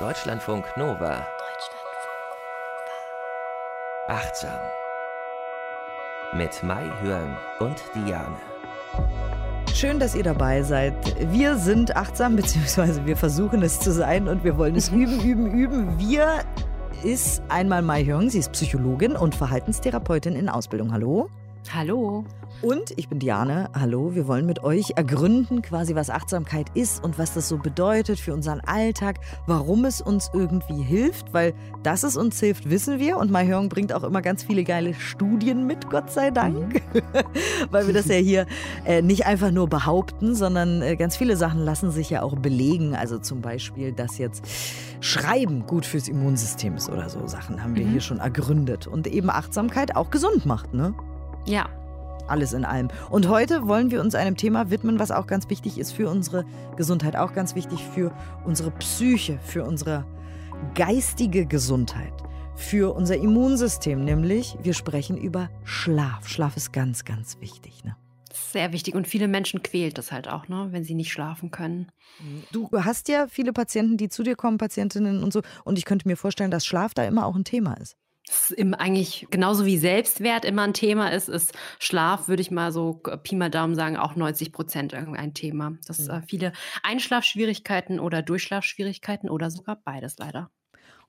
Deutschlandfunk Nova. Achtsam. Mit Mai Hörn und Diane. Schön, dass ihr dabei seid. Wir sind achtsam, beziehungsweise wir versuchen es zu sein und wir wollen es üben, üben, üben. Wir ist einmal Mai Hyung, sie ist Psychologin und Verhaltenstherapeutin in Ausbildung. Hallo. Hallo. Und ich bin Diane. Hallo. Wir wollen mit euch ergründen, quasi, was Achtsamkeit ist und was das so bedeutet für unseren Alltag, warum es uns irgendwie hilft, weil dass es uns hilft, wissen wir. Und Mai bringt auch immer ganz viele geile Studien mit, Gott sei Dank. Mhm. weil wir das ja hier äh, nicht einfach nur behaupten, sondern äh, ganz viele Sachen lassen sich ja auch belegen. Also zum Beispiel, dass jetzt Schreiben gut fürs Immunsystem ist oder so Sachen haben wir mhm. hier schon ergründet. Und eben Achtsamkeit auch gesund macht, ne? Ja, alles in allem. Und heute wollen wir uns einem Thema widmen, was auch ganz wichtig ist für unsere Gesundheit, auch ganz wichtig für unsere Psyche, für unsere geistige Gesundheit, für unser Immunsystem, nämlich wir sprechen über Schlaf. Schlaf ist ganz, ganz wichtig. Ne? Sehr wichtig und viele Menschen quält das halt auch, ne, wenn sie nicht schlafen können. Du hast ja viele Patienten, die zu dir kommen, Patientinnen und so, und ich könnte mir vorstellen, dass Schlaf da immer auch ein Thema ist im, eigentlich genauso wie Selbstwert immer ein Thema ist, ist Schlaf, würde ich mal so Pi mal Daumen sagen, auch 90 Prozent ein Thema. Dass mhm. äh, viele Einschlafschwierigkeiten oder Durchschlafschwierigkeiten oder sogar beides leider.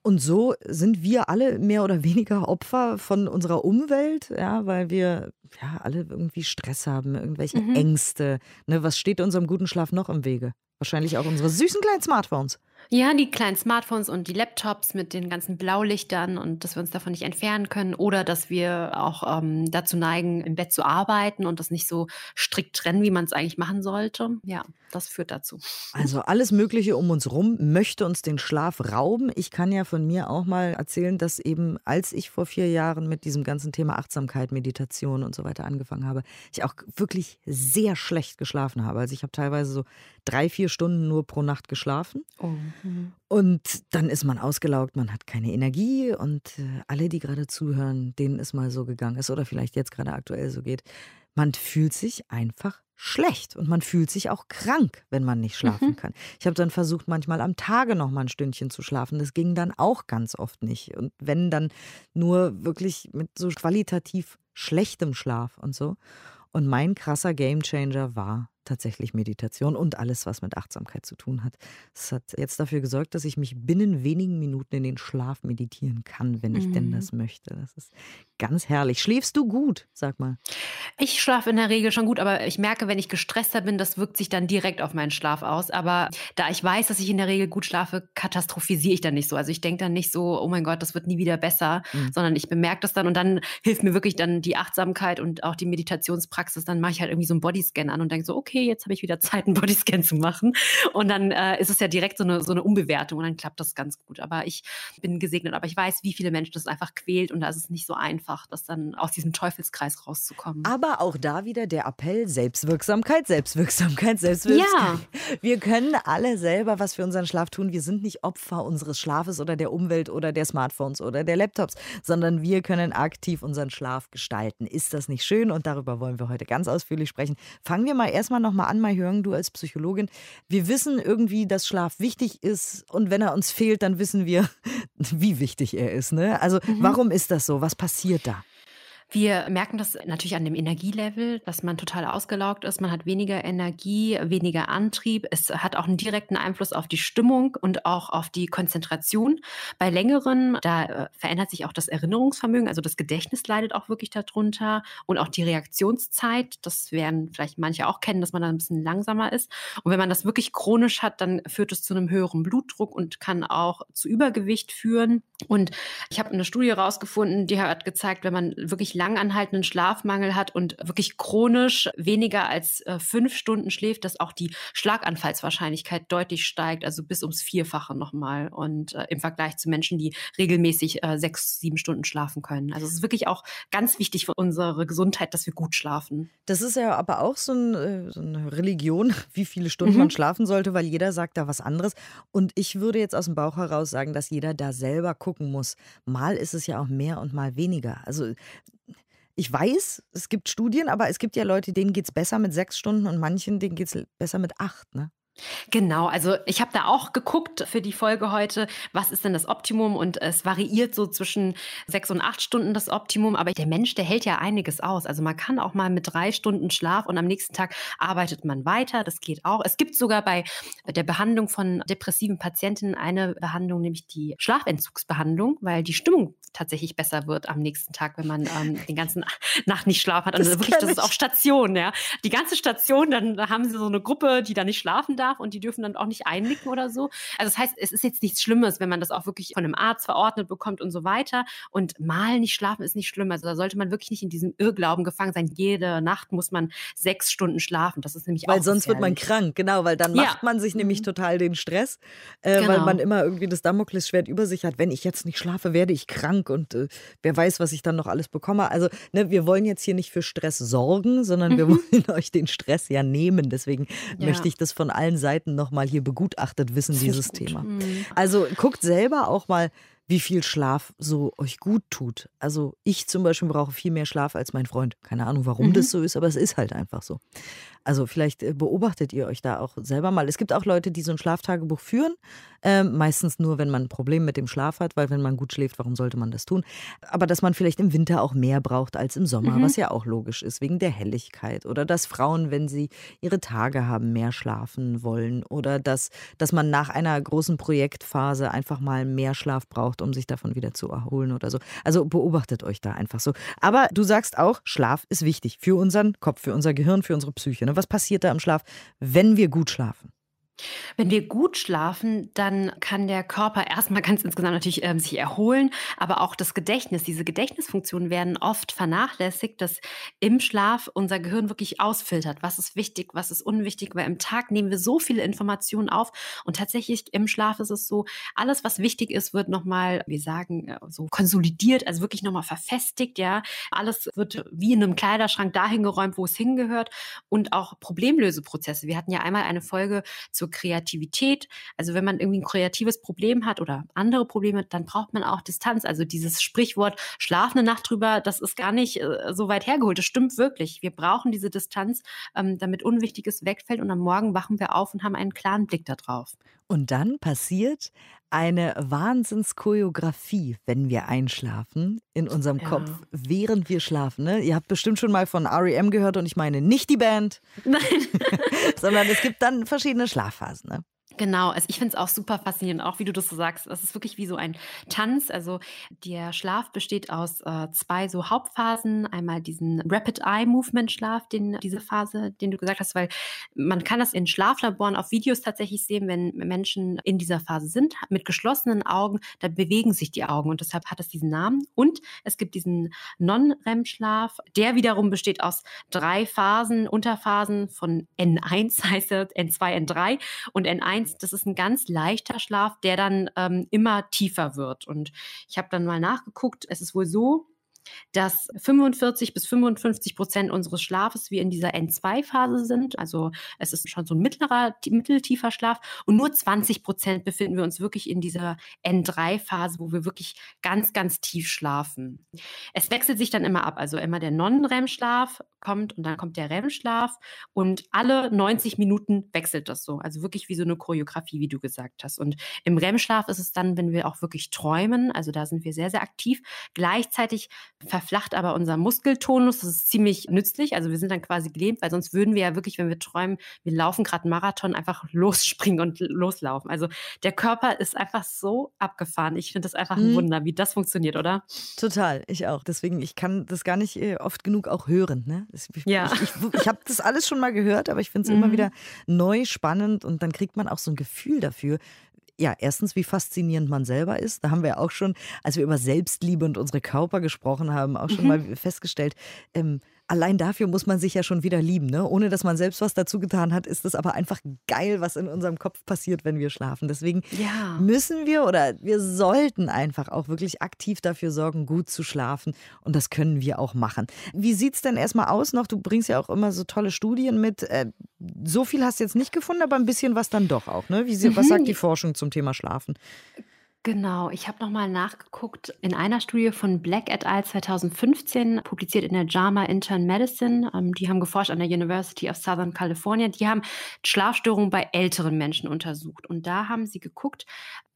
Und so sind wir alle mehr oder weniger Opfer von unserer Umwelt, ja, weil wir ja alle irgendwie Stress haben, irgendwelche mhm. Ängste. Ne, was steht unserem guten Schlaf noch im Wege? Wahrscheinlich auch unsere süßen kleinen Smartphones. Ja, die kleinen Smartphones und die Laptops mit den ganzen Blaulichtern und dass wir uns davon nicht entfernen können oder dass wir auch ähm, dazu neigen, im Bett zu arbeiten und das nicht so strikt trennen, wie man es eigentlich machen sollte. Ja, das führt dazu. Also alles Mögliche um uns rum möchte uns den Schlaf rauben. Ich kann ja von mir auch mal erzählen, dass eben als ich vor vier Jahren mit diesem ganzen Thema Achtsamkeit, Meditation und so weiter angefangen habe, ich auch wirklich sehr schlecht geschlafen habe. Also ich habe teilweise so drei, vier Stunden nur pro Nacht geschlafen. Oh. Mhm. Und dann ist man ausgelaugt, man hat keine Energie und äh, alle, die gerade zuhören, denen es mal so gegangen ist oder vielleicht jetzt gerade aktuell so geht, man fühlt sich einfach schlecht und man fühlt sich auch krank, wenn man nicht schlafen mhm. kann. Ich habe dann versucht, manchmal am Tage noch mal ein Stündchen zu schlafen. Das ging dann auch ganz oft nicht. Und wenn dann nur wirklich mit so qualitativ schlechtem Schlaf und so. Und mein krasser Gamechanger war tatsächlich Meditation und alles, was mit Achtsamkeit zu tun hat. Es hat jetzt dafür gesorgt, dass ich mich binnen wenigen Minuten in den Schlaf meditieren kann, wenn ich mhm. denn das möchte. Das ist ganz herrlich. Schläfst du gut, sag mal? Ich schlafe in der Regel schon gut, aber ich merke, wenn ich gestresster bin, das wirkt sich dann direkt auf meinen Schlaf aus. Aber da ich weiß, dass ich in der Regel gut schlafe, katastrophisiere ich dann nicht so. Also ich denke dann nicht so, oh mein Gott, das wird nie wieder besser, mhm. sondern ich bemerke das dann und dann hilft mir wirklich dann die Achtsamkeit und auch die Meditationspraxis. Dann mache ich halt irgendwie so einen Bodyscan an und denke so, okay, okay, jetzt habe ich wieder Zeit, einen Bodyscan zu machen. Und dann äh, ist es ja direkt so eine, so eine Umbewertung und dann klappt das ganz gut. Aber ich bin gesegnet, aber ich weiß, wie viele Menschen das einfach quält und da ist es nicht so einfach, das dann aus diesem Teufelskreis rauszukommen. Aber auch da wieder der Appell, Selbstwirksamkeit, Selbstwirksamkeit, Selbstwirksamkeit. Ja. Wir können alle selber was für unseren Schlaf tun. Wir sind nicht Opfer unseres Schlafes oder der Umwelt oder der Smartphones oder der Laptops, sondern wir können aktiv unseren Schlaf gestalten. Ist das nicht schön? Und darüber wollen wir heute ganz ausführlich sprechen. Fangen wir mal erstmal nochmal an, mal hören, du als Psychologin. Wir wissen irgendwie, dass Schlaf wichtig ist und wenn er uns fehlt, dann wissen wir, wie wichtig er ist. Ne? Also mhm. warum ist das so? Was passiert da? Wir merken das natürlich an dem Energielevel, dass man total ausgelaugt ist. Man hat weniger Energie, weniger Antrieb. Es hat auch einen direkten Einfluss auf die Stimmung und auch auf die Konzentration. Bei längeren, da äh, verändert sich auch das Erinnerungsvermögen, also das Gedächtnis leidet auch wirklich darunter und auch die Reaktionszeit. Das werden vielleicht manche auch kennen, dass man da ein bisschen langsamer ist. Und wenn man das wirklich chronisch hat, dann führt es zu einem höheren Blutdruck und kann auch zu Übergewicht führen. Und ich habe eine Studie herausgefunden, die hat gezeigt, wenn man wirklich lang anhaltenden Schlafmangel hat und wirklich chronisch weniger als äh, fünf Stunden schläft, dass auch die Schlaganfallswahrscheinlichkeit deutlich steigt, also bis ums Vierfache nochmal. Und äh, im Vergleich zu Menschen, die regelmäßig äh, sechs, sieben Stunden schlafen können. Also es ist wirklich auch ganz wichtig für unsere Gesundheit, dass wir gut schlafen. Das ist ja aber auch so, ein, äh, so eine Religion, wie viele Stunden mhm. man schlafen sollte, weil jeder sagt da was anderes. Und ich würde jetzt aus dem Bauch heraus sagen, dass jeder da selber gucken muss. Mal ist es ja auch mehr und mal weniger. Also ich weiß, es gibt Studien, aber es gibt ja Leute, denen geht es besser mit sechs Stunden und manchen, denen geht es besser mit acht. Ne? Genau, also ich habe da auch geguckt für die Folge heute, was ist denn das Optimum und es variiert so zwischen sechs und acht Stunden das Optimum, aber der Mensch, der hält ja einiges aus. Also man kann auch mal mit drei Stunden Schlaf und am nächsten Tag arbeitet man weiter, das geht auch. Es gibt sogar bei der Behandlung von depressiven Patientinnen eine Behandlung, nämlich die Schlafentzugsbehandlung, weil die Stimmung tatsächlich besser wird am nächsten Tag, wenn man ähm, den ganzen Nacht nicht schlafen hat. Und das, wirklich, das ist auf Station, ja. Die ganze Station, dann haben sie so eine Gruppe, die da nicht schlafen darf und die dürfen dann auch nicht einnicken oder so. Also das heißt, es ist jetzt nichts Schlimmes, wenn man das auch wirklich von einem Arzt verordnet bekommt und so weiter. Und mal nicht schlafen ist nicht schlimm. Also da sollte man wirklich nicht in diesem Irrglauben gefangen sein. Jede Nacht muss man sechs Stunden schlafen. Das ist nämlich weil auch sonst wird man krank, genau, weil dann ja. macht man sich nämlich mhm. total den Stress, äh, genau. weil man immer irgendwie das Damoklesschwert über sich hat. Wenn ich jetzt nicht schlafe, werde ich krank und äh, wer weiß, was ich dann noch alles bekomme. Also ne, wir wollen jetzt hier nicht für Stress sorgen, sondern wir mhm. wollen euch den Stress ja nehmen. Deswegen ja. möchte ich das von allen Seiten nochmal hier begutachtet wissen, dieses Thema. Mhm. Also guckt selber auch mal, wie viel Schlaf so euch gut tut. Also ich zum Beispiel brauche viel mehr Schlaf als mein Freund. Keine Ahnung, warum mhm. das so ist, aber es ist halt einfach so. Also vielleicht äh, beobachtet ihr euch da auch selber mal. Es gibt auch Leute, die so ein Schlaftagebuch führen. Ähm, meistens nur, wenn man ein Problem mit dem Schlaf hat, weil wenn man gut schläft, warum sollte man das tun? Aber dass man vielleicht im Winter auch mehr braucht als im Sommer, mhm. was ja auch logisch ist, wegen der Helligkeit. Oder dass Frauen, wenn sie ihre Tage haben, mehr schlafen wollen. Oder dass, dass man nach einer großen Projektphase einfach mal mehr Schlaf braucht, um sich davon wieder zu erholen oder so. Also beobachtet euch da einfach so. Aber du sagst auch, Schlaf ist wichtig für unseren Kopf, für unser Gehirn, für unsere Psyche. Ne? Was passiert da im Schlaf, wenn wir gut schlafen? Wenn wir gut schlafen, dann kann der Körper erstmal ganz insgesamt natürlich ähm, sich erholen, aber auch das Gedächtnis, diese Gedächtnisfunktionen werden oft vernachlässigt, dass im Schlaf unser Gehirn wirklich ausfiltert, was ist wichtig, was ist unwichtig, weil im Tag nehmen wir so viele Informationen auf und tatsächlich im Schlaf ist es so, alles, was wichtig ist, wird nochmal, wir sagen, äh, so konsolidiert, also wirklich nochmal verfestigt, ja. Alles wird wie in einem Kleiderschrank dahin geräumt, wo es hingehört und auch Problemlöseprozesse. Wir hatten ja einmal eine Folge zu zur Kreativität. Also wenn man irgendwie ein kreatives Problem hat oder andere Probleme, dann braucht man auch Distanz. Also dieses Sprichwort schlaf eine Nacht drüber, das ist gar nicht äh, so weit hergeholt. Das stimmt wirklich. Wir brauchen diese Distanz, ähm, damit Unwichtiges wegfällt und am Morgen wachen wir auf und haben einen klaren Blick darauf. Und dann passiert eine Wahnsinnschoreografie, wenn wir einschlafen in unserem ja. Kopf, während wir schlafen. Ne? Ihr habt bestimmt schon mal von REM gehört und ich meine nicht die Band, Nein. sondern es gibt dann verschiedene Schlafphasen. Ne? Genau, also ich finde es auch super faszinierend, auch wie du das so sagst. Das ist wirklich wie so ein Tanz. Also der Schlaf besteht aus äh, zwei so Hauptphasen. Einmal diesen Rapid Eye Movement Schlaf, den, diese Phase, den du gesagt hast, weil man kann das in Schlaflaboren auf Videos tatsächlich sehen, wenn Menschen in dieser Phase sind, mit geschlossenen Augen, da bewegen sich die Augen und deshalb hat es diesen Namen. Und es gibt diesen Non-REM-Schlaf, der wiederum besteht aus drei Phasen, Unterphasen von N1 heißt er, N2, N3 und N1 1, das ist ein ganz leichter Schlaf, der dann ähm, immer tiefer wird. Und ich habe dann mal nachgeguckt, es ist wohl so, dass 45 bis 55 Prozent unseres Schlafes wir in dieser N2-Phase sind. Also es ist schon so ein mittlerer, mitteltiefer Schlaf. Und nur 20 Prozent befinden wir uns wirklich in dieser N3-Phase, wo wir wirklich ganz, ganz tief schlafen. Es wechselt sich dann immer ab. Also immer der Non-REM-Schlaf kommt und dann kommt der REM-Schlaf. Und alle 90 Minuten wechselt das so. Also wirklich wie so eine Choreografie, wie du gesagt hast. Und im REM-Schlaf ist es dann, wenn wir auch wirklich träumen. Also da sind wir sehr, sehr aktiv. Gleichzeitig verflacht aber unser Muskeltonus. Das ist ziemlich nützlich. Also wir sind dann quasi gelähmt, weil sonst würden wir ja wirklich, wenn wir träumen, wir laufen gerade einen Marathon, einfach losspringen und loslaufen. Also der Körper ist einfach so abgefahren. Ich finde das einfach ein mhm. Wunder, wie das funktioniert, oder? Total, ich auch. Deswegen, ich kann das gar nicht äh, oft genug auch hören. Ne? Ich, ja. ich, ich, ich habe das alles schon mal gehört, aber ich finde es mhm. immer wieder neu, spannend und dann kriegt man auch so ein Gefühl dafür, ja, erstens, wie faszinierend man selber ist. Da haben wir auch schon, als wir über Selbstliebe und unsere Körper gesprochen haben, auch schon mhm. mal festgestellt, ähm, allein dafür muss man sich ja schon wieder lieben. Ne? Ohne dass man selbst was dazu getan hat, ist es aber einfach geil, was in unserem Kopf passiert, wenn wir schlafen. Deswegen ja. müssen wir oder wir sollten einfach auch wirklich aktiv dafür sorgen, gut zu schlafen. Und das können wir auch machen. Wie sieht es denn erstmal aus noch? Du bringst ja auch immer so tolle Studien mit. Äh, so viel hast du jetzt nicht gefunden, aber ein bisschen was dann doch auch. Ne? Wie, was mhm. sagt die Forschung zum Thema Schlafen? Genau, ich habe nochmal nachgeguckt. In einer Studie von Black et al. 2015, publiziert in der JAMA Intern Medicine, ähm, die haben geforscht an der University of Southern California, die haben Schlafstörungen bei älteren Menschen untersucht. Und da haben sie geguckt,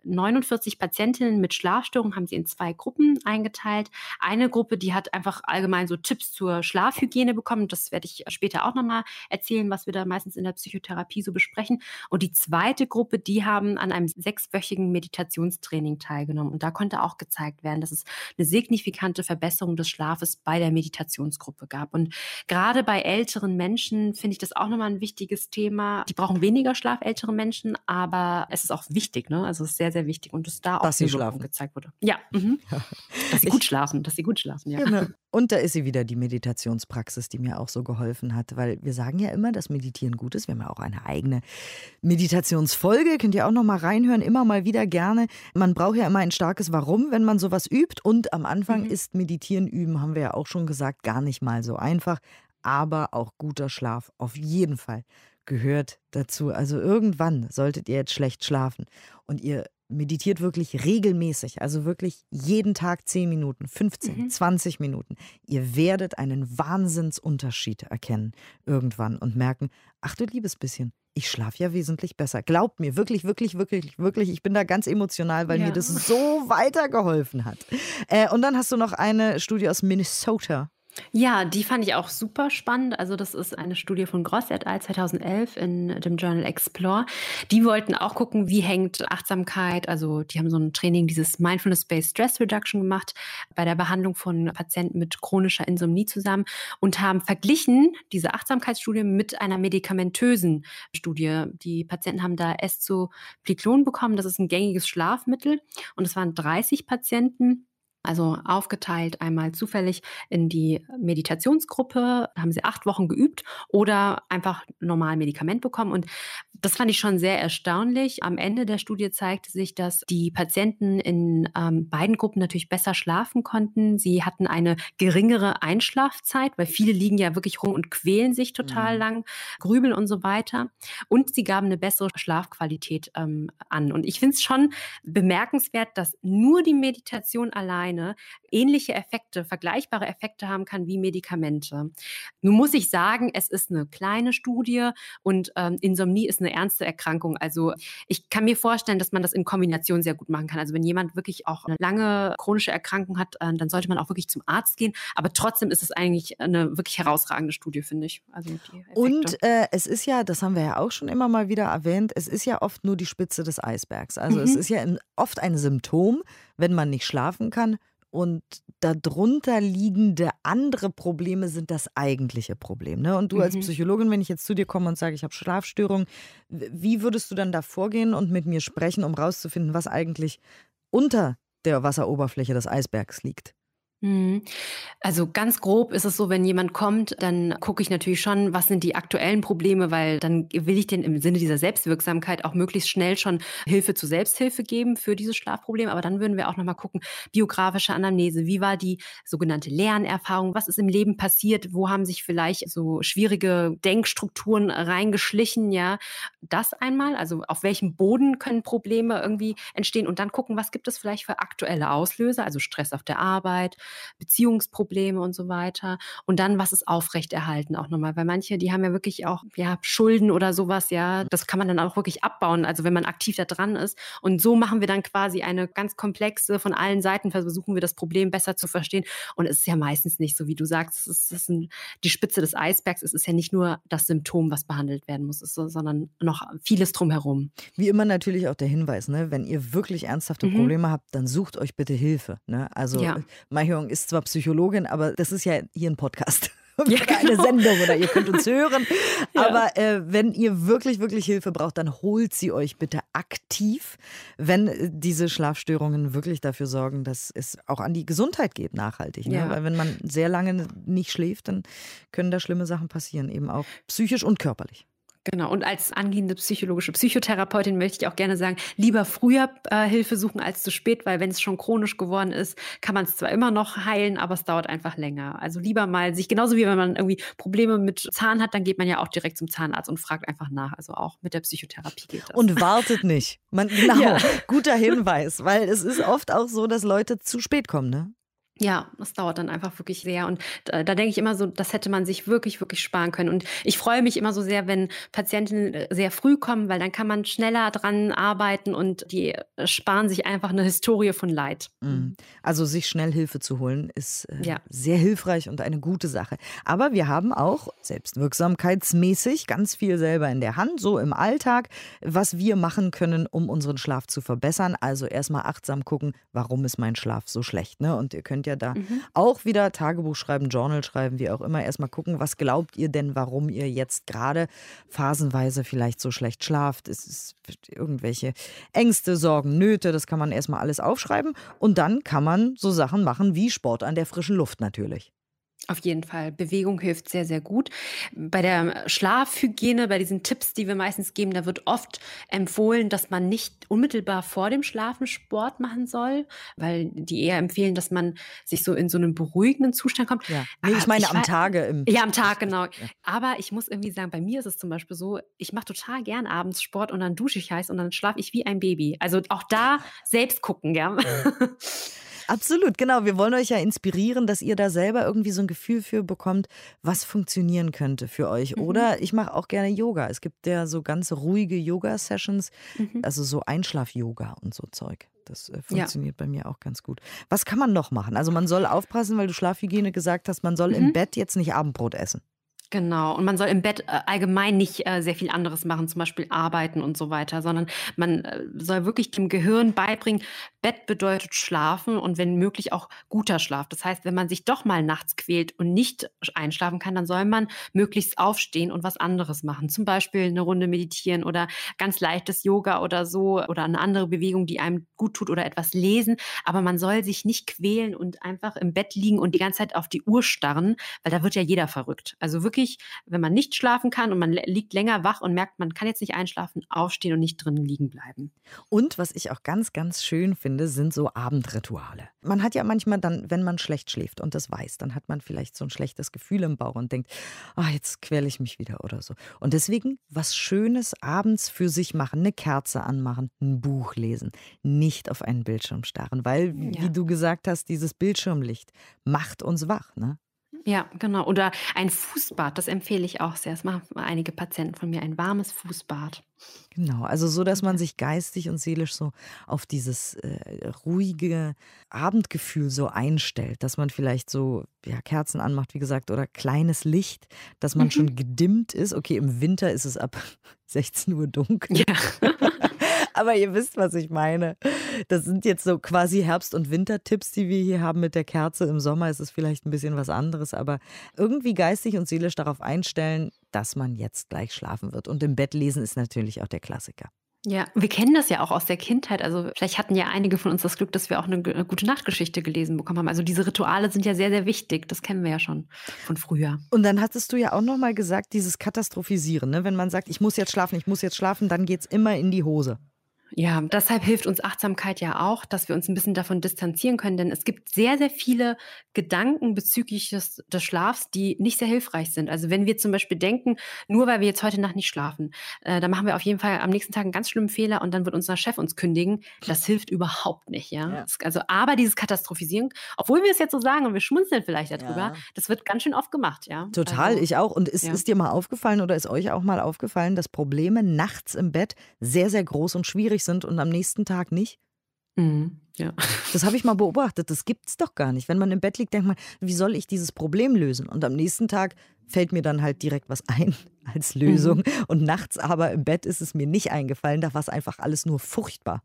49 Patientinnen mit Schlafstörungen haben sie in zwei Gruppen eingeteilt. Eine Gruppe, die hat einfach allgemein so Tipps zur Schlafhygiene bekommen. Das werde ich später auch nochmal erzählen, was wir da meistens in der Psychotherapie so besprechen. Und die zweite Gruppe, die haben an einem sechswöchigen Meditationstraining teilgenommen. Und da konnte auch gezeigt werden, dass es eine signifikante Verbesserung des Schlafes bei der Meditationsgruppe gab. Und gerade bei älteren Menschen finde ich das auch nochmal ein wichtiges Thema. Die brauchen weniger Schlaf, ältere Menschen, aber es ist auch wichtig. Ne? Also es ist sehr, sehr wichtig und dass da auch dass sie schlafen gezeigt wurde. Ja, mhm. ja. dass sie ich, gut schlafen, dass sie gut schlafen. Ja. Genau. Und da ist sie wieder die Meditationspraxis, die mir auch so geholfen hat, weil wir sagen ja immer, dass Meditieren gut ist. Wir haben ja auch eine eigene Meditationsfolge, könnt ihr auch noch mal reinhören, immer mal wieder gerne. Man braucht ja immer ein starkes Warum, wenn man sowas übt. Und am Anfang mhm. ist Meditieren üben, haben wir ja auch schon gesagt, gar nicht mal so einfach. Aber auch guter Schlaf auf jeden Fall gehört dazu. Also irgendwann solltet ihr jetzt schlecht schlafen und ihr meditiert wirklich regelmäßig, also wirklich jeden Tag 10 Minuten, 15, mhm. 20 Minuten. Ihr werdet einen Wahnsinnsunterschied erkennen irgendwann und merken, ach du liebes bisschen, ich schlafe ja wesentlich besser. Glaubt mir, wirklich, wirklich, wirklich, wirklich, ich bin da ganz emotional, weil ja. mir das so weitergeholfen hat. Äh, und dann hast du noch eine Studie aus Minnesota ja, die fand ich auch super spannend. Also das ist eine Studie von Gross et al. 2011 in dem Journal Explore. Die wollten auch gucken, wie hängt Achtsamkeit, also die haben so ein Training, dieses Mindfulness-Based Stress Reduction gemacht bei der Behandlung von Patienten mit chronischer Insomnie zusammen und haben verglichen diese Achtsamkeitsstudie mit einer medikamentösen Studie. Die Patienten haben da Eszopliklon bekommen, das ist ein gängiges Schlafmittel und es waren 30 Patienten also aufgeteilt einmal zufällig in die Meditationsgruppe, da haben sie acht Wochen geübt oder einfach normal Medikament bekommen. Und das fand ich schon sehr erstaunlich. Am Ende der Studie zeigte sich, dass die Patienten in ähm, beiden Gruppen natürlich besser schlafen konnten. Sie hatten eine geringere Einschlafzeit, weil viele liegen ja wirklich rum und quälen sich total mhm. lang, grübeln und so weiter. Und sie gaben eine bessere Schlafqualität ähm, an. Und ich finde es schon bemerkenswert, dass nur die Meditation allein alleine ähnliche Effekte, vergleichbare Effekte haben kann wie Medikamente. Nun muss ich sagen, es ist eine kleine Studie und ähm, Insomnie ist eine ernste Erkrankung. Also ich kann mir vorstellen, dass man das in Kombination sehr gut machen kann. Also wenn jemand wirklich auch eine lange chronische Erkrankung hat, äh, dann sollte man auch wirklich zum Arzt gehen. Aber trotzdem ist es eigentlich eine wirklich herausragende Studie, finde ich. Also und äh, es ist ja, das haben wir ja auch schon immer mal wieder erwähnt, es ist ja oft nur die Spitze des Eisbergs. Also mhm. es ist ja oft ein Symptom, wenn man nicht schlafen kann, und darunter liegende andere Probleme sind das eigentliche Problem. Ne? Und du mhm. als Psychologin, wenn ich jetzt zu dir komme und sage, ich habe Schlafstörungen, wie würdest du dann da vorgehen und mit mir sprechen, um rauszufinden, was eigentlich unter der Wasseroberfläche des Eisbergs liegt? Mhm. Also ganz grob ist es so, wenn jemand kommt, dann gucke ich natürlich schon, was sind die aktuellen Probleme, weil dann will ich den im Sinne dieser Selbstwirksamkeit auch möglichst schnell schon Hilfe zur Selbsthilfe geben für dieses Schlafproblem. Aber dann würden wir auch nochmal gucken, biografische Anamnese, wie war die sogenannte Lernerfahrung, was ist im Leben passiert, wo haben sich vielleicht so schwierige Denkstrukturen reingeschlichen, ja, das einmal, also auf welchem Boden können Probleme irgendwie entstehen? Und dann gucken, was gibt es vielleicht für aktuelle Auslöser, also Stress auf der Arbeit, Beziehungsprobleme und so weiter. Und dann, was ist aufrechterhalten auch nochmal, weil manche, die haben ja wirklich auch ja, Schulden oder sowas, ja, das kann man dann auch wirklich abbauen, also wenn man aktiv da dran ist. Und so machen wir dann quasi eine ganz komplexe, von allen Seiten versuchen wir das Problem besser zu verstehen. Und es ist ja meistens nicht so, wie du sagst, es ist ein, die Spitze des Eisbergs. Es ist ja nicht nur das Symptom, was behandelt werden muss, so, sondern noch vieles drumherum. Wie immer natürlich auch der Hinweis, ne? wenn ihr wirklich ernsthafte mhm. Probleme habt, dann sucht euch bitte Hilfe. Ne? Also ja. manchmal Jung ist zwar Psychologin, aber das ist ja hier ein Podcast. Ja, genau. eine Sendung oder ihr könnt uns hören. Ja. Aber äh, wenn ihr wirklich, wirklich Hilfe braucht, dann holt sie euch bitte aktiv, wenn äh, diese Schlafstörungen wirklich dafür sorgen, dass es auch an die Gesundheit geht, nachhaltig. Ne? Ja. Weil wenn man sehr lange nicht schläft, dann können da schlimme Sachen passieren, eben auch psychisch und körperlich. Genau, und als angehende psychologische Psychotherapeutin möchte ich auch gerne sagen, lieber früher äh, Hilfe suchen als zu spät, weil wenn es schon chronisch geworden ist, kann man es zwar immer noch heilen, aber es dauert einfach länger. Also lieber mal sich, genauso wie wenn man irgendwie Probleme mit Zahn hat, dann geht man ja auch direkt zum Zahnarzt und fragt einfach nach. Also auch mit der Psychotherapie geht das. Und wartet nicht. Man, genau, ja. guter Hinweis, weil es ist oft auch so, dass Leute zu spät kommen, ne? Ja, das dauert dann einfach wirklich sehr. Und da, da, denke ich immer so, das hätte man sich wirklich, wirklich sparen können. Und ich freue mich immer so sehr, wenn Patientinnen äh, sehr früh kommen, weil dann kann man schneller dran arbeiten und die äh, sparen sich einfach eine Historie von Leid. Mhm. Also sich schnell Hilfe zu holen, ist äh, ja. sehr hilfreich und eine gute Sache. Aber wir haben auch selbstwirksamkeitsmäßig ganz viel selber in der Hand, so im Alltag, was wir machen können, um unseren Schlaf zu verbessern. Also erstmal achtsam gucken, warum ist mein Schlaf so schlecht. Ne? Und ihr könnt ja da mhm. auch wieder Tagebuch schreiben, Journal schreiben, wie auch immer. Erstmal gucken, was glaubt ihr denn, warum ihr jetzt gerade phasenweise vielleicht so schlecht schlaft? Ist es irgendwelche Ängste, Sorgen, Nöte? Das kann man erstmal alles aufschreiben. Und dann kann man so Sachen machen wie Sport an der frischen Luft natürlich. Auf jeden Fall. Bewegung hilft sehr, sehr gut. Bei der Schlafhygiene, bei diesen Tipps, die wir meistens geben, da wird oft empfohlen, dass man nicht unmittelbar vor dem Schlafen Sport machen soll, weil die eher empfehlen, dass man sich so in so einen beruhigenden Zustand kommt. Ja. Nee, ich meine ich am Tage. Im ja, am Tag, genau. Ja. Aber ich muss irgendwie sagen, bei mir ist es zum Beispiel so, ich mache total gern abends Sport und dann dusche ich heiß und dann schlafe ich wie ein Baby. Also auch da selbst gucken, ja. Absolut, genau. Wir wollen euch ja inspirieren, dass ihr da selber irgendwie so ein Gefühl für bekommt, was funktionieren könnte für euch. Mhm. Oder ich mache auch gerne Yoga. Es gibt ja so ganz ruhige Yoga-Sessions, mhm. also so Einschlaf-Yoga und so Zeug. Das äh, funktioniert ja. bei mir auch ganz gut. Was kann man noch machen? Also man soll aufpassen, weil du Schlafhygiene gesagt hast, man soll mhm. im Bett jetzt nicht Abendbrot essen. Genau. Und man soll im Bett äh, allgemein nicht äh, sehr viel anderes machen, zum Beispiel arbeiten und so weiter, sondern man äh, soll wirklich dem Gehirn beibringen, Bett bedeutet schlafen und wenn möglich auch guter Schlaf. Das heißt, wenn man sich doch mal nachts quält und nicht einschlafen kann, dann soll man möglichst aufstehen und was anderes machen. Zum Beispiel eine Runde meditieren oder ganz leichtes Yoga oder so oder eine andere Bewegung, die einem gut tut oder etwas lesen. Aber man soll sich nicht quälen und einfach im Bett liegen und die ganze Zeit auf die Uhr starren, weil da wird ja jeder verrückt. Also wirklich wenn man nicht schlafen kann und man liegt länger wach und merkt, man kann jetzt nicht einschlafen, aufstehen und nicht drinnen liegen bleiben. Und was ich auch ganz, ganz schön finde, sind so Abendrituale. Man hat ja manchmal dann, wenn man schlecht schläft und das weiß, dann hat man vielleicht so ein schlechtes Gefühl im Bauch und denkt, oh, jetzt quäle ich mich wieder oder so. Und deswegen was Schönes abends für sich machen, eine Kerze anmachen, ein Buch lesen, nicht auf einen Bildschirm starren, weil, ja. wie du gesagt hast, dieses Bildschirmlicht macht uns wach. Ne? Ja, genau. Oder ein Fußbad, das empfehle ich auch sehr. Das machen einige Patienten von mir, ein warmes Fußbad. Genau, also so, dass man sich geistig und seelisch so auf dieses äh, ruhige Abendgefühl so einstellt, dass man vielleicht so ja, Kerzen anmacht, wie gesagt, oder kleines Licht, dass man mhm. schon gedimmt ist. Okay, im Winter ist es ab 16 Uhr dunkel. Ja. Aber ihr wisst, was ich meine. Das sind jetzt so quasi Herbst- und Wintertipps, die wir hier haben mit der Kerze. Im Sommer ist es vielleicht ein bisschen was anderes, aber irgendwie geistig und seelisch darauf einstellen, dass man jetzt gleich schlafen wird. Und im Bett lesen ist natürlich auch der Klassiker. Ja, wir kennen das ja auch aus der Kindheit. Also vielleicht hatten ja einige von uns das Glück, dass wir auch eine gute Nachtgeschichte gelesen bekommen haben. Also diese Rituale sind ja sehr, sehr wichtig. Das kennen wir ja schon von früher. Und dann hattest du ja auch nochmal gesagt, dieses Katastrophisieren. Ne? Wenn man sagt, ich muss jetzt schlafen, ich muss jetzt schlafen, dann geht es immer in die Hose. Ja, deshalb hilft uns Achtsamkeit ja auch, dass wir uns ein bisschen davon distanzieren können, denn es gibt sehr, sehr viele Gedanken bezüglich des, des Schlafs, die nicht sehr hilfreich sind. Also wenn wir zum Beispiel denken, nur weil wir jetzt heute Nacht nicht schlafen, äh, dann machen wir auf jeden Fall am nächsten Tag einen ganz schlimmen Fehler und dann wird unser Chef uns kündigen. Das hilft überhaupt nicht, ja. ja. Also aber dieses Katastrophisieren, obwohl wir es jetzt so sagen und wir schmunzeln vielleicht darüber, ja. das wird ganz schön oft gemacht, ja. Total, also, ich auch. Und ist, ja. ist dir mal aufgefallen oder ist euch auch mal aufgefallen, dass Probleme nachts im Bett sehr, sehr groß und schwierig traurig sind und am nächsten Tag nicht? Mhm, ja. Das habe ich mal beobachtet. Das gibt es doch gar nicht. Wenn man im Bett liegt, denkt man, wie soll ich dieses Problem lösen? Und am nächsten Tag fällt mir dann halt direkt was ein als Lösung. Mhm. Und nachts aber im Bett ist es mir nicht eingefallen. Da war es einfach alles nur furchtbar.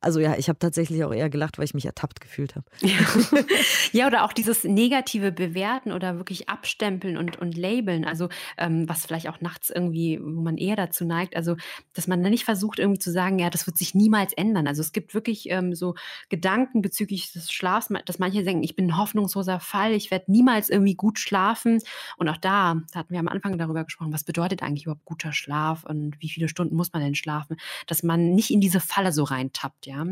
Also ja, ich habe tatsächlich auch eher gelacht, weil ich mich ertappt gefühlt habe. Ja. ja, oder auch dieses negative Bewerten oder wirklich abstempeln und, und labeln. Also ähm, was vielleicht auch nachts irgendwie, wo man eher dazu neigt. Also, dass man dann nicht versucht irgendwie zu sagen, ja, das wird sich niemals ändern. Also es gibt wirklich ähm, so Gedanken bezüglich des Schlafs, dass manche denken, ich bin ein hoffnungsloser Fall, ich werde niemals irgendwie gut schlafen. Und auch da, da hatten wir am Anfang darüber gesprochen, was bedeutet eigentlich überhaupt guter Schlaf und wie viele Stunden muss man denn schlafen, dass man nicht in diese Falle so reintappt, ja.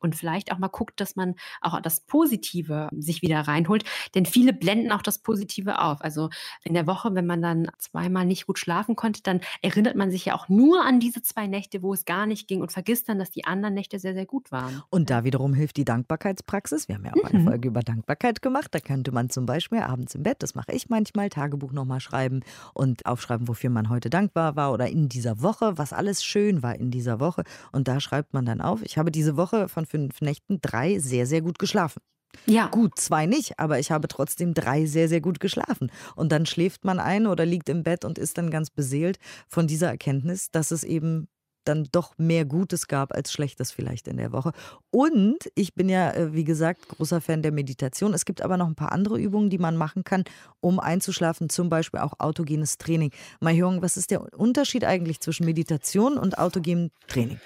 Und vielleicht auch mal guckt, dass man auch das Positive sich wieder reinholt. Denn viele blenden auch das Positive auf. Also in der Woche, wenn man dann zweimal nicht gut schlafen konnte, dann erinnert man sich ja auch nur an diese zwei Nächte, wo es gar nicht ging und vergisst dann, dass die anderen Nächte sehr, sehr gut waren. Und da wiederum hilft die Dankbarkeitspraxis. Wir haben ja auch eine mhm. Folge über Dankbarkeit gemacht. Da könnte man zum Beispiel abends im Bett, das mache ich manchmal, Tagebuch nochmal schreiben und aufschreiben, wofür man heute dankbar war oder in dieser Woche, was alles schön war in dieser Woche. Und da schreibt man dann auf, ich habe diese Woche von fünf Nächten drei sehr, sehr gut geschlafen. Ja. Gut, zwei nicht, aber ich habe trotzdem drei sehr, sehr gut geschlafen. Und dann schläft man ein oder liegt im Bett und ist dann ganz beseelt von dieser Erkenntnis, dass es eben dann doch mehr Gutes gab als Schlechtes vielleicht in der Woche. Und ich bin ja, äh, wie gesagt, großer Fan der Meditation. Es gibt aber noch ein paar andere Übungen, die man machen kann, um einzuschlafen, zum Beispiel auch autogenes Training. Mahjong, was ist der Unterschied eigentlich zwischen Meditation und autogenem Training?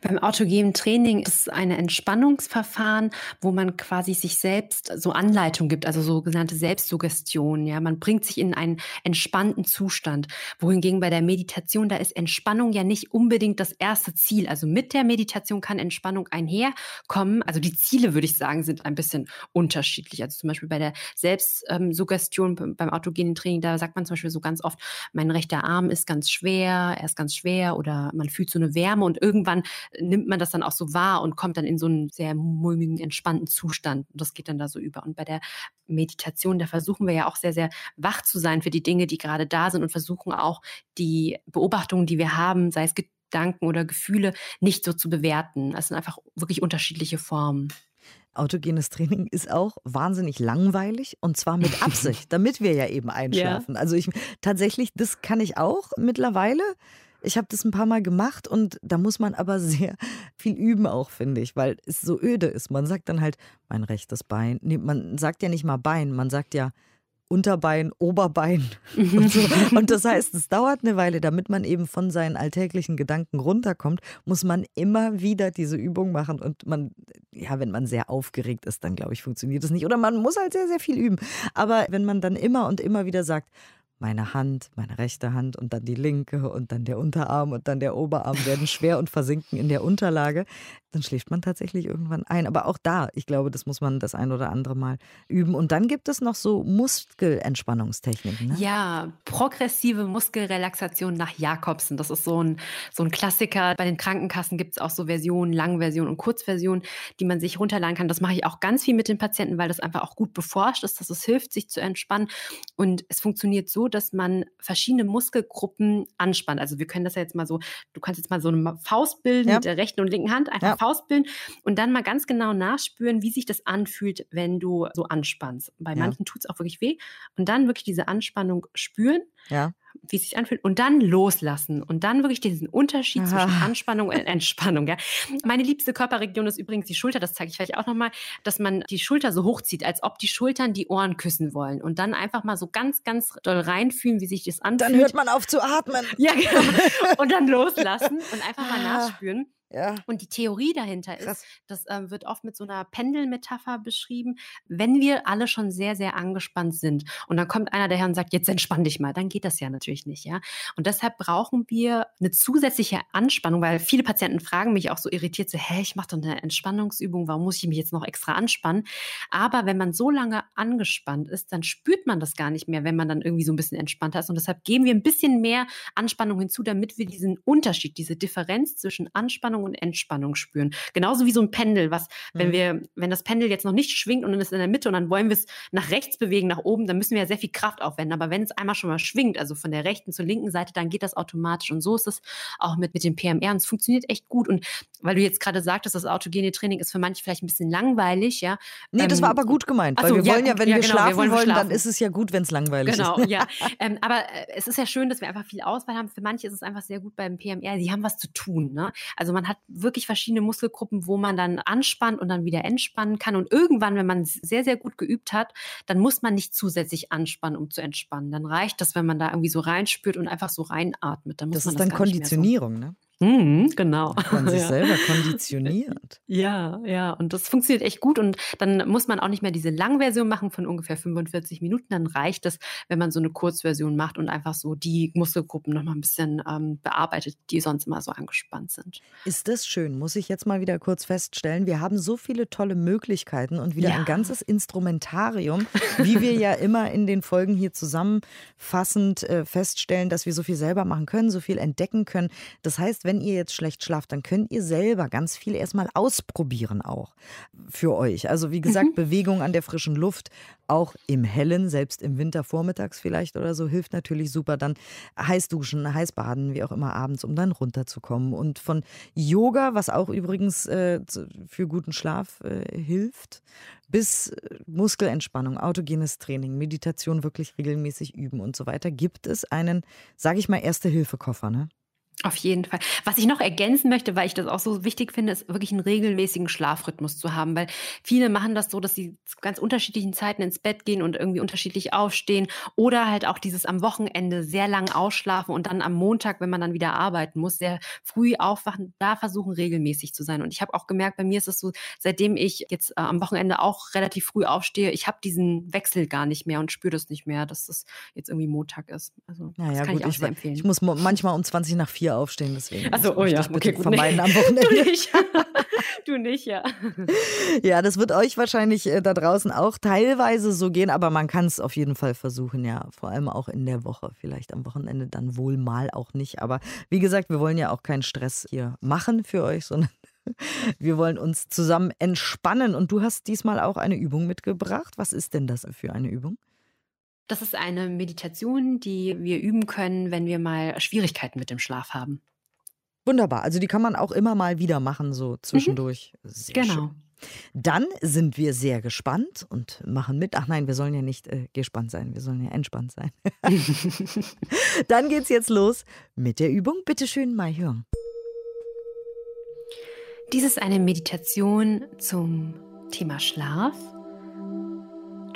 Beim autogenen Training ist ein Entspannungsverfahren, wo man quasi sich selbst so Anleitung gibt, also sogenannte Selbstsuggestion. Ja, man bringt sich in einen entspannten Zustand. Wohingegen bei der Meditation, da ist Entspannung ja nicht unbedingt das erste Ziel. Also mit der Meditation kann Entspannung einherkommen. Also die Ziele, würde ich sagen, sind ein bisschen unterschiedlich. Also zum Beispiel bei der Selbstsuggestion beim autogenen Training, da sagt man zum Beispiel so ganz oft, mein rechter Arm ist ganz schwer, er ist ganz schwer oder man fühlt so eine Wärme und irgendwann nimmt man das dann auch so wahr und kommt dann in so einen sehr mulmigen, entspannten Zustand. Und das geht dann da so über. Und bei der Meditation, da versuchen wir ja auch sehr, sehr wach zu sein für die Dinge, die gerade da sind und versuchen auch die Beobachtungen, die wir haben, sei es Gedanken oder Gefühle, nicht so zu bewerten. Es sind einfach wirklich unterschiedliche Formen. Autogenes Training ist auch wahnsinnig langweilig und zwar mit Absicht, damit wir ja eben einschlafen. Ja. Also ich tatsächlich, das kann ich auch mittlerweile. Ich habe das ein paar Mal gemacht und da muss man aber sehr viel üben auch, finde ich, weil es so öde ist. Man sagt dann halt mein rechtes Bein. Nee, man sagt ja nicht mal Bein, man sagt ja Unterbein, Oberbein und so. Und das heißt, es dauert eine Weile, damit man eben von seinen alltäglichen Gedanken runterkommt, muss man immer wieder diese Übung machen. Und man, ja, wenn man sehr aufgeregt ist, dann glaube ich, funktioniert das nicht. Oder man muss halt sehr, sehr viel üben. Aber wenn man dann immer und immer wieder sagt, meine Hand, meine rechte Hand und dann die linke und dann der Unterarm und dann der Oberarm werden schwer und versinken in der Unterlage dann schläft man tatsächlich irgendwann ein. Aber auch da, ich glaube, das muss man das ein oder andere Mal üben. Und dann gibt es noch so Muskelentspannungstechniken. Ne? Ja, progressive Muskelrelaxation nach Jakobsen. Das ist so ein, so ein Klassiker. Bei den Krankenkassen gibt es auch so Versionen, Langversionen und Kurzversionen, die man sich runterladen kann. Das mache ich auch ganz viel mit den Patienten, weil das einfach auch gut beforscht ist, dass es hilft, sich zu entspannen. Und es funktioniert so, dass man verschiedene Muskelgruppen anspannt. Also wir können das ja jetzt mal so, du kannst jetzt mal so eine Faust bilden ja. mit der rechten und linken Hand, einfach ja ausbilden und dann mal ganz genau nachspüren, wie sich das anfühlt, wenn du so anspannst. Bei manchen tut es auch wirklich weh. Und dann wirklich diese Anspannung spüren. Ja wie es sich anfühlt und dann loslassen und dann wirklich diesen Unterschied Aha. zwischen Anspannung und Entspannung. Ja. Meine liebste Körperregion ist übrigens die Schulter, das zeige ich vielleicht auch nochmal, dass man die Schulter so hochzieht, als ob die Schultern die Ohren küssen wollen und dann einfach mal so ganz, ganz doll reinfühlen, wie sich das anfühlt. Dann hört man auf zu atmen. Ja, genau. Und dann loslassen und einfach mal ah. nachspüren. Ja. Und die Theorie dahinter Krass. ist, das ähm, wird oft mit so einer Pendelmetapher beschrieben, wenn wir alle schon sehr, sehr angespannt sind und dann kommt einer daher und sagt, jetzt entspann dich mal, dann geht das ja natürlich nicht, ja. Und deshalb brauchen wir eine zusätzliche Anspannung, weil viele Patienten fragen mich auch so irritiert, so, hä, ich mache doch eine Entspannungsübung, warum muss ich mich jetzt noch extra anspannen? Aber wenn man so lange angespannt ist, dann spürt man das gar nicht mehr, wenn man dann irgendwie so ein bisschen entspannter ist. Und deshalb geben wir ein bisschen mehr Anspannung hinzu, damit wir diesen Unterschied, diese Differenz zwischen Anspannung und Entspannung spüren. Genauso wie so ein Pendel, was, mhm. wenn wir, wenn das Pendel jetzt noch nicht schwingt und dann ist in der Mitte und dann wollen wir es nach rechts bewegen, nach oben, dann müssen wir ja sehr viel Kraft aufwenden. Aber wenn es einmal schon mal schwingt, also von der rechten zur linken Seite, dann geht das automatisch. Und so ist es auch mit, mit dem PMR. Und es funktioniert echt gut. Und weil du jetzt gerade sagtest, das autogene Training ist für manche vielleicht ein bisschen langweilig, ja. Nee, ähm, das war aber gut gemeint. Weil so, wir ja, wollen ja, wenn ja, wir, genau, schlafen wir wollen, wollen schlafen. dann ist es ja gut, wenn es langweilig genau, ist. Genau, ja. ähm, aber äh, es ist ja schön, dass wir einfach viel Auswahl haben. Für manche ist es einfach sehr gut beim PMR. Sie haben was zu tun. Ne? Also man hat wirklich verschiedene Muskelgruppen, wo man dann anspannt und dann wieder entspannen kann. Und irgendwann, wenn man sehr, sehr gut geübt hat, dann muss man nicht zusätzlich anspannen, um zu entspannen. Dann reicht das, wenn man da irgendwie so reinspürt und einfach so reinatmet. Dann muss das man ist dann Konditionierung, so. ne? Mhm, genau. Man sich ja. selber konditioniert. Ja, ja, und das funktioniert echt gut und dann muss man auch nicht mehr diese Langversion machen von ungefähr 45 Minuten. Dann reicht es, wenn man so eine Kurzversion macht und einfach so die Muskelgruppen noch mal ein bisschen ähm, bearbeitet, die sonst immer so angespannt sind. Ist das schön, muss ich jetzt mal wieder kurz feststellen. Wir haben so viele tolle Möglichkeiten und wieder Ja. ein ganzes Instrumentarium, wie wir ja immer in den Folgen hier zusammenfassend äh, feststellen, dass wir so viel selber machen können, so viel entdecken können. Das heißt, wenn ihr jetzt schlecht schlaft, dann könnt ihr selber ganz viel erstmal ausprobieren auch für euch. Also wie gesagt, Bewegung an der frischen Luft, auch im Hellen, selbst im Winter vormittags vielleicht oder so, hilft natürlich super. Dann heiß duschen, heiß baden, wie auch immer abends, um dann runterzukommen. Und von Yoga, was auch übrigens äh, für guten Schlaf äh, hilft, bis äh, Muskelentspannung, autogenes Training, Meditation wirklich regelmäßig üben und so weiter, gibt es einen, sage ich mal, Erste-Hilfe-Koffer. Ne? Auf jeden Fall. Was ich noch ergänzen möchte, weil ich das auch so wichtig finde, ist wirklich einen regelmäßigen Schlafrhythmus zu haben, weil viele machen das so, dass sie zu ganz unterschiedlichen Zeiten ins Bett gehen und irgendwie unterschiedlich aufstehen oder halt auch dieses am Wochenende sehr lang ausschlafen und dann am Montag, wenn man dann wieder arbeiten muss, sehr früh aufwachen, da versuchen regelmäßig zu sein. Und ich habe auch gemerkt, bei mir ist es so, seitdem ich jetzt äh, am Wochenende auch relativ früh aufstehe, ich habe diesen Wechsel gar nicht mehr und spüre das nicht mehr, dass das jetzt irgendwie Montag ist. Also das Naja, kann gut, ich auch ich, sehr empfehlen. ich muss manchmal um 20 nach 4 aufstehen, deswegen. Ach so, oh ja, okay, gut. vermeiden am Wochenende. Du nicht. du nicht, ja. Ja, das wird euch wahrscheinlich äh, da draußen auch teilweise so gehen, aber man kann es auf jeden Fall versuchen, ja. Vor allem auch in der Woche, vielleicht am Wochenende dann wohl mal auch nicht. Aber wie gesagt, wir wollen ja auch keinen Stress hier machen für euch, sondern wir wollen uns zusammen entspannen. Und du hast diesmal auch eine Übung mitgebracht. Was ist denn das für eine Übung? Das ist eine Meditation, die wir üben können, wenn wir mal Schwierigkeiten mit dem Schlaf haben. Wunderbar. Also die kann man auch immer mal wieder machen, so zwischendurch. Sehr schön. Genau. Dann sind wir sehr gespannt und machen mit. Ach nein, wir sollen ja nicht äh, gespannt sein, wir sollen ja entspannt sein. Dann geht's jetzt los mit der Übung. Bitte schön, Mai Hyung. Dies ist eine Meditation zum Thema Schlaf.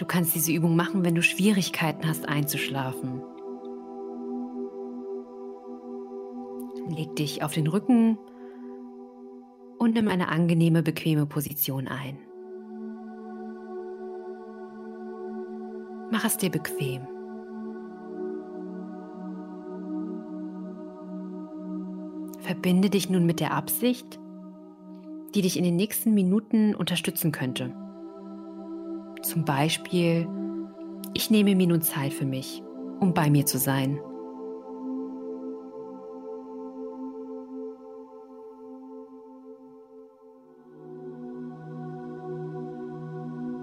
Du kannst diese Übung machen, wenn du Schwierigkeiten hast einzuschlafen. Leg dich auf den Rücken und nimm eine angenehme, bequeme Position ein. Mach es dir bequem. Verbinde dich nun mit der Absicht, die dich in den nächsten Minuten unterstützen könnte. Zum Beispiel, ich nehme mir nun Zeit für mich, um bei mir zu sein.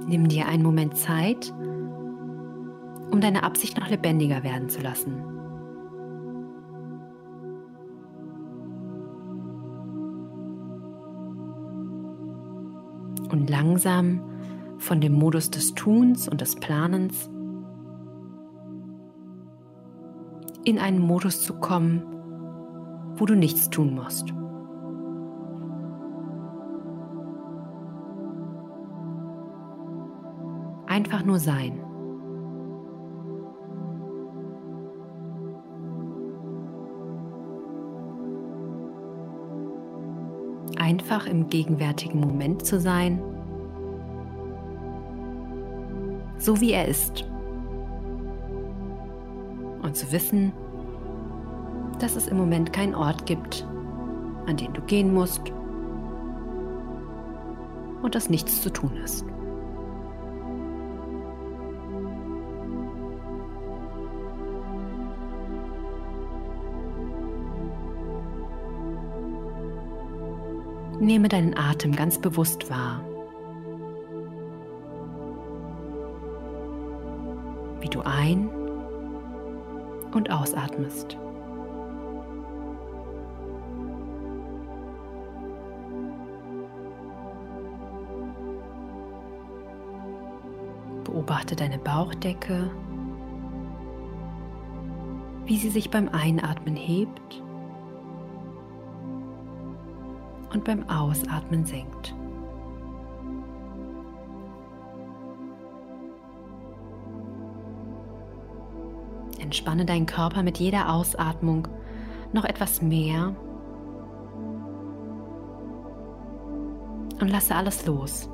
Nimm dir einen Moment Zeit, um deine Absicht noch lebendiger werden zu lassen. Und langsam von dem Modus des Tuns und des Planens in einen Modus zu kommen, wo du nichts tun musst. Einfach nur sein. Einfach im gegenwärtigen Moment zu sein, so wie er ist. Und zu wissen, dass es im Moment keinen Ort gibt, an den du gehen musst und dass nichts zu tun ist. Nehme deinen Atem ganz bewusst wahr. Wie du ein- und ausatmest. Beobachte deine Bauchdecke, wie sie sich beim Einatmen hebt und beim Ausatmen senkt. Entspanne deinen Körper mit jeder Ausatmung noch etwas mehr und lasse alles los,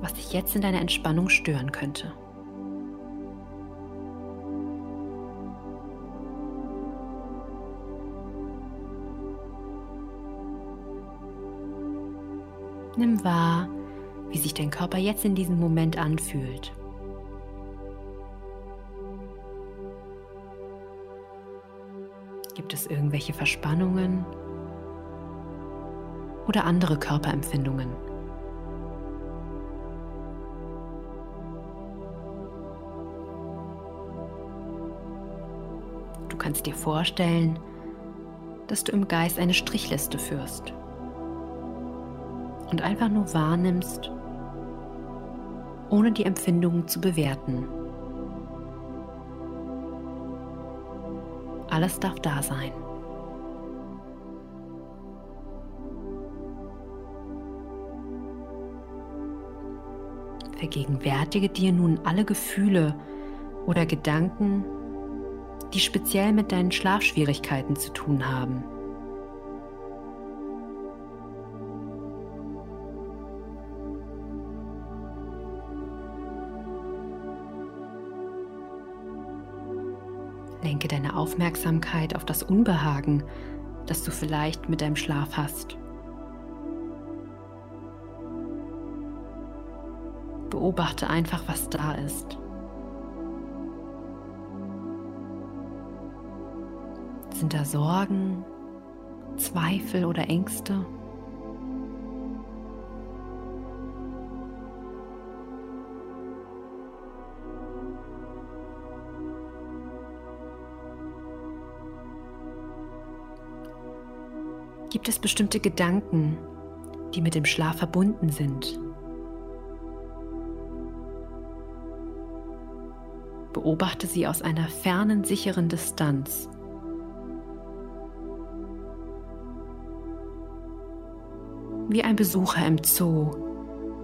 was dich jetzt in deiner Entspannung stören könnte. Nimm wahr, wie sich dein Körper jetzt in diesem Moment anfühlt. Gibt es irgendwelche Verspannungen oder andere Körperempfindungen? Du kannst dir vorstellen, dass du im Geist eine Strichliste führst und einfach nur wahrnimmst, ohne die Empfindungen zu bewerten. Alles darf da sein. Vergegenwärtige dir nun alle Gefühle oder Gedanken, die speziell mit deinen Schlafschwierigkeiten zu tun haben. Lenke deine Aufmerksamkeit auf das Unbehagen, das du vielleicht mit deinem Schlaf hast. Beobachte einfach, was da ist. Sind da Sorgen, Zweifel oder Ängste? Gibt es bestimmte Gedanken, die mit dem Schlaf verbunden sind? Beobachte sie aus einer fernen, sicheren Distanz. Wie ein Besucher im Zoo,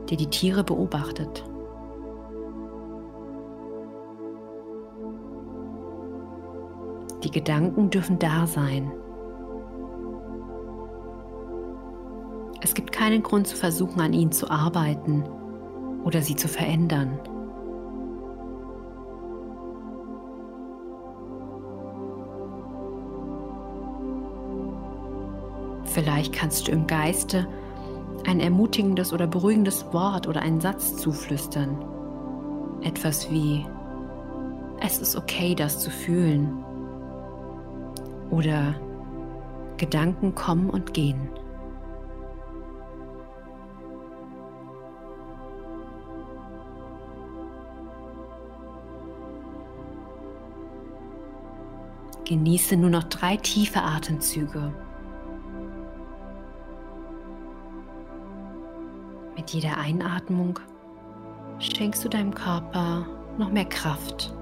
der die Tiere beobachtet. Die Gedanken dürfen da sein. Es gibt keinen Grund zu versuchen, an ihnen zu arbeiten oder sie zu verändern. Vielleicht kannst du im Geiste ein ermutigendes oder beruhigendes Wort oder einen Satz zuflüstern. Etwas wie, es ist okay, das zu fühlen. Oder Gedanken kommen und gehen. Genieße nur noch drei tiefe Atemzüge. Mit jeder Einatmung schenkst du deinem Körper noch mehr Kraft.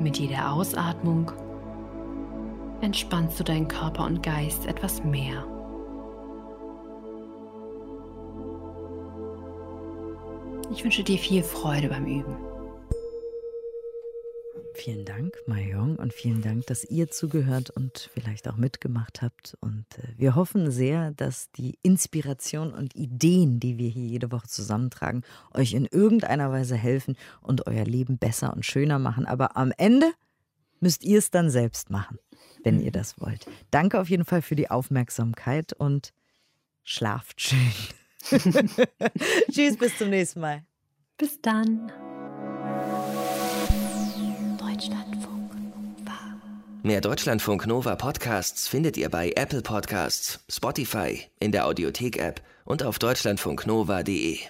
Mit jeder Ausatmung entspannst du deinen Körper und Geist etwas mehr. Ich wünsche dir viel Freude beim Üben. Vielen Dank, Mayong, und vielen Dank, dass ihr zugehört und vielleicht auch mitgemacht habt. Und äh, wir hoffen sehr, dass die Inspiration und Ideen, die wir hier jede Woche zusammentragen, euch in irgendeiner Weise helfen und euer Leben besser und schöner machen. Aber am Ende müsst ihr es dann selbst machen, wenn ihr das wollt. Danke auf jeden Fall für die Aufmerksamkeit und schlaft schön. Tschüss, bis zum nächsten Mal. Bis dann. Mehr Deutschlandfunk Nova Podcasts findet ihr bei Apple Podcasts, Spotify, in der Audiothek-App und auf deutschlandfunknova.de.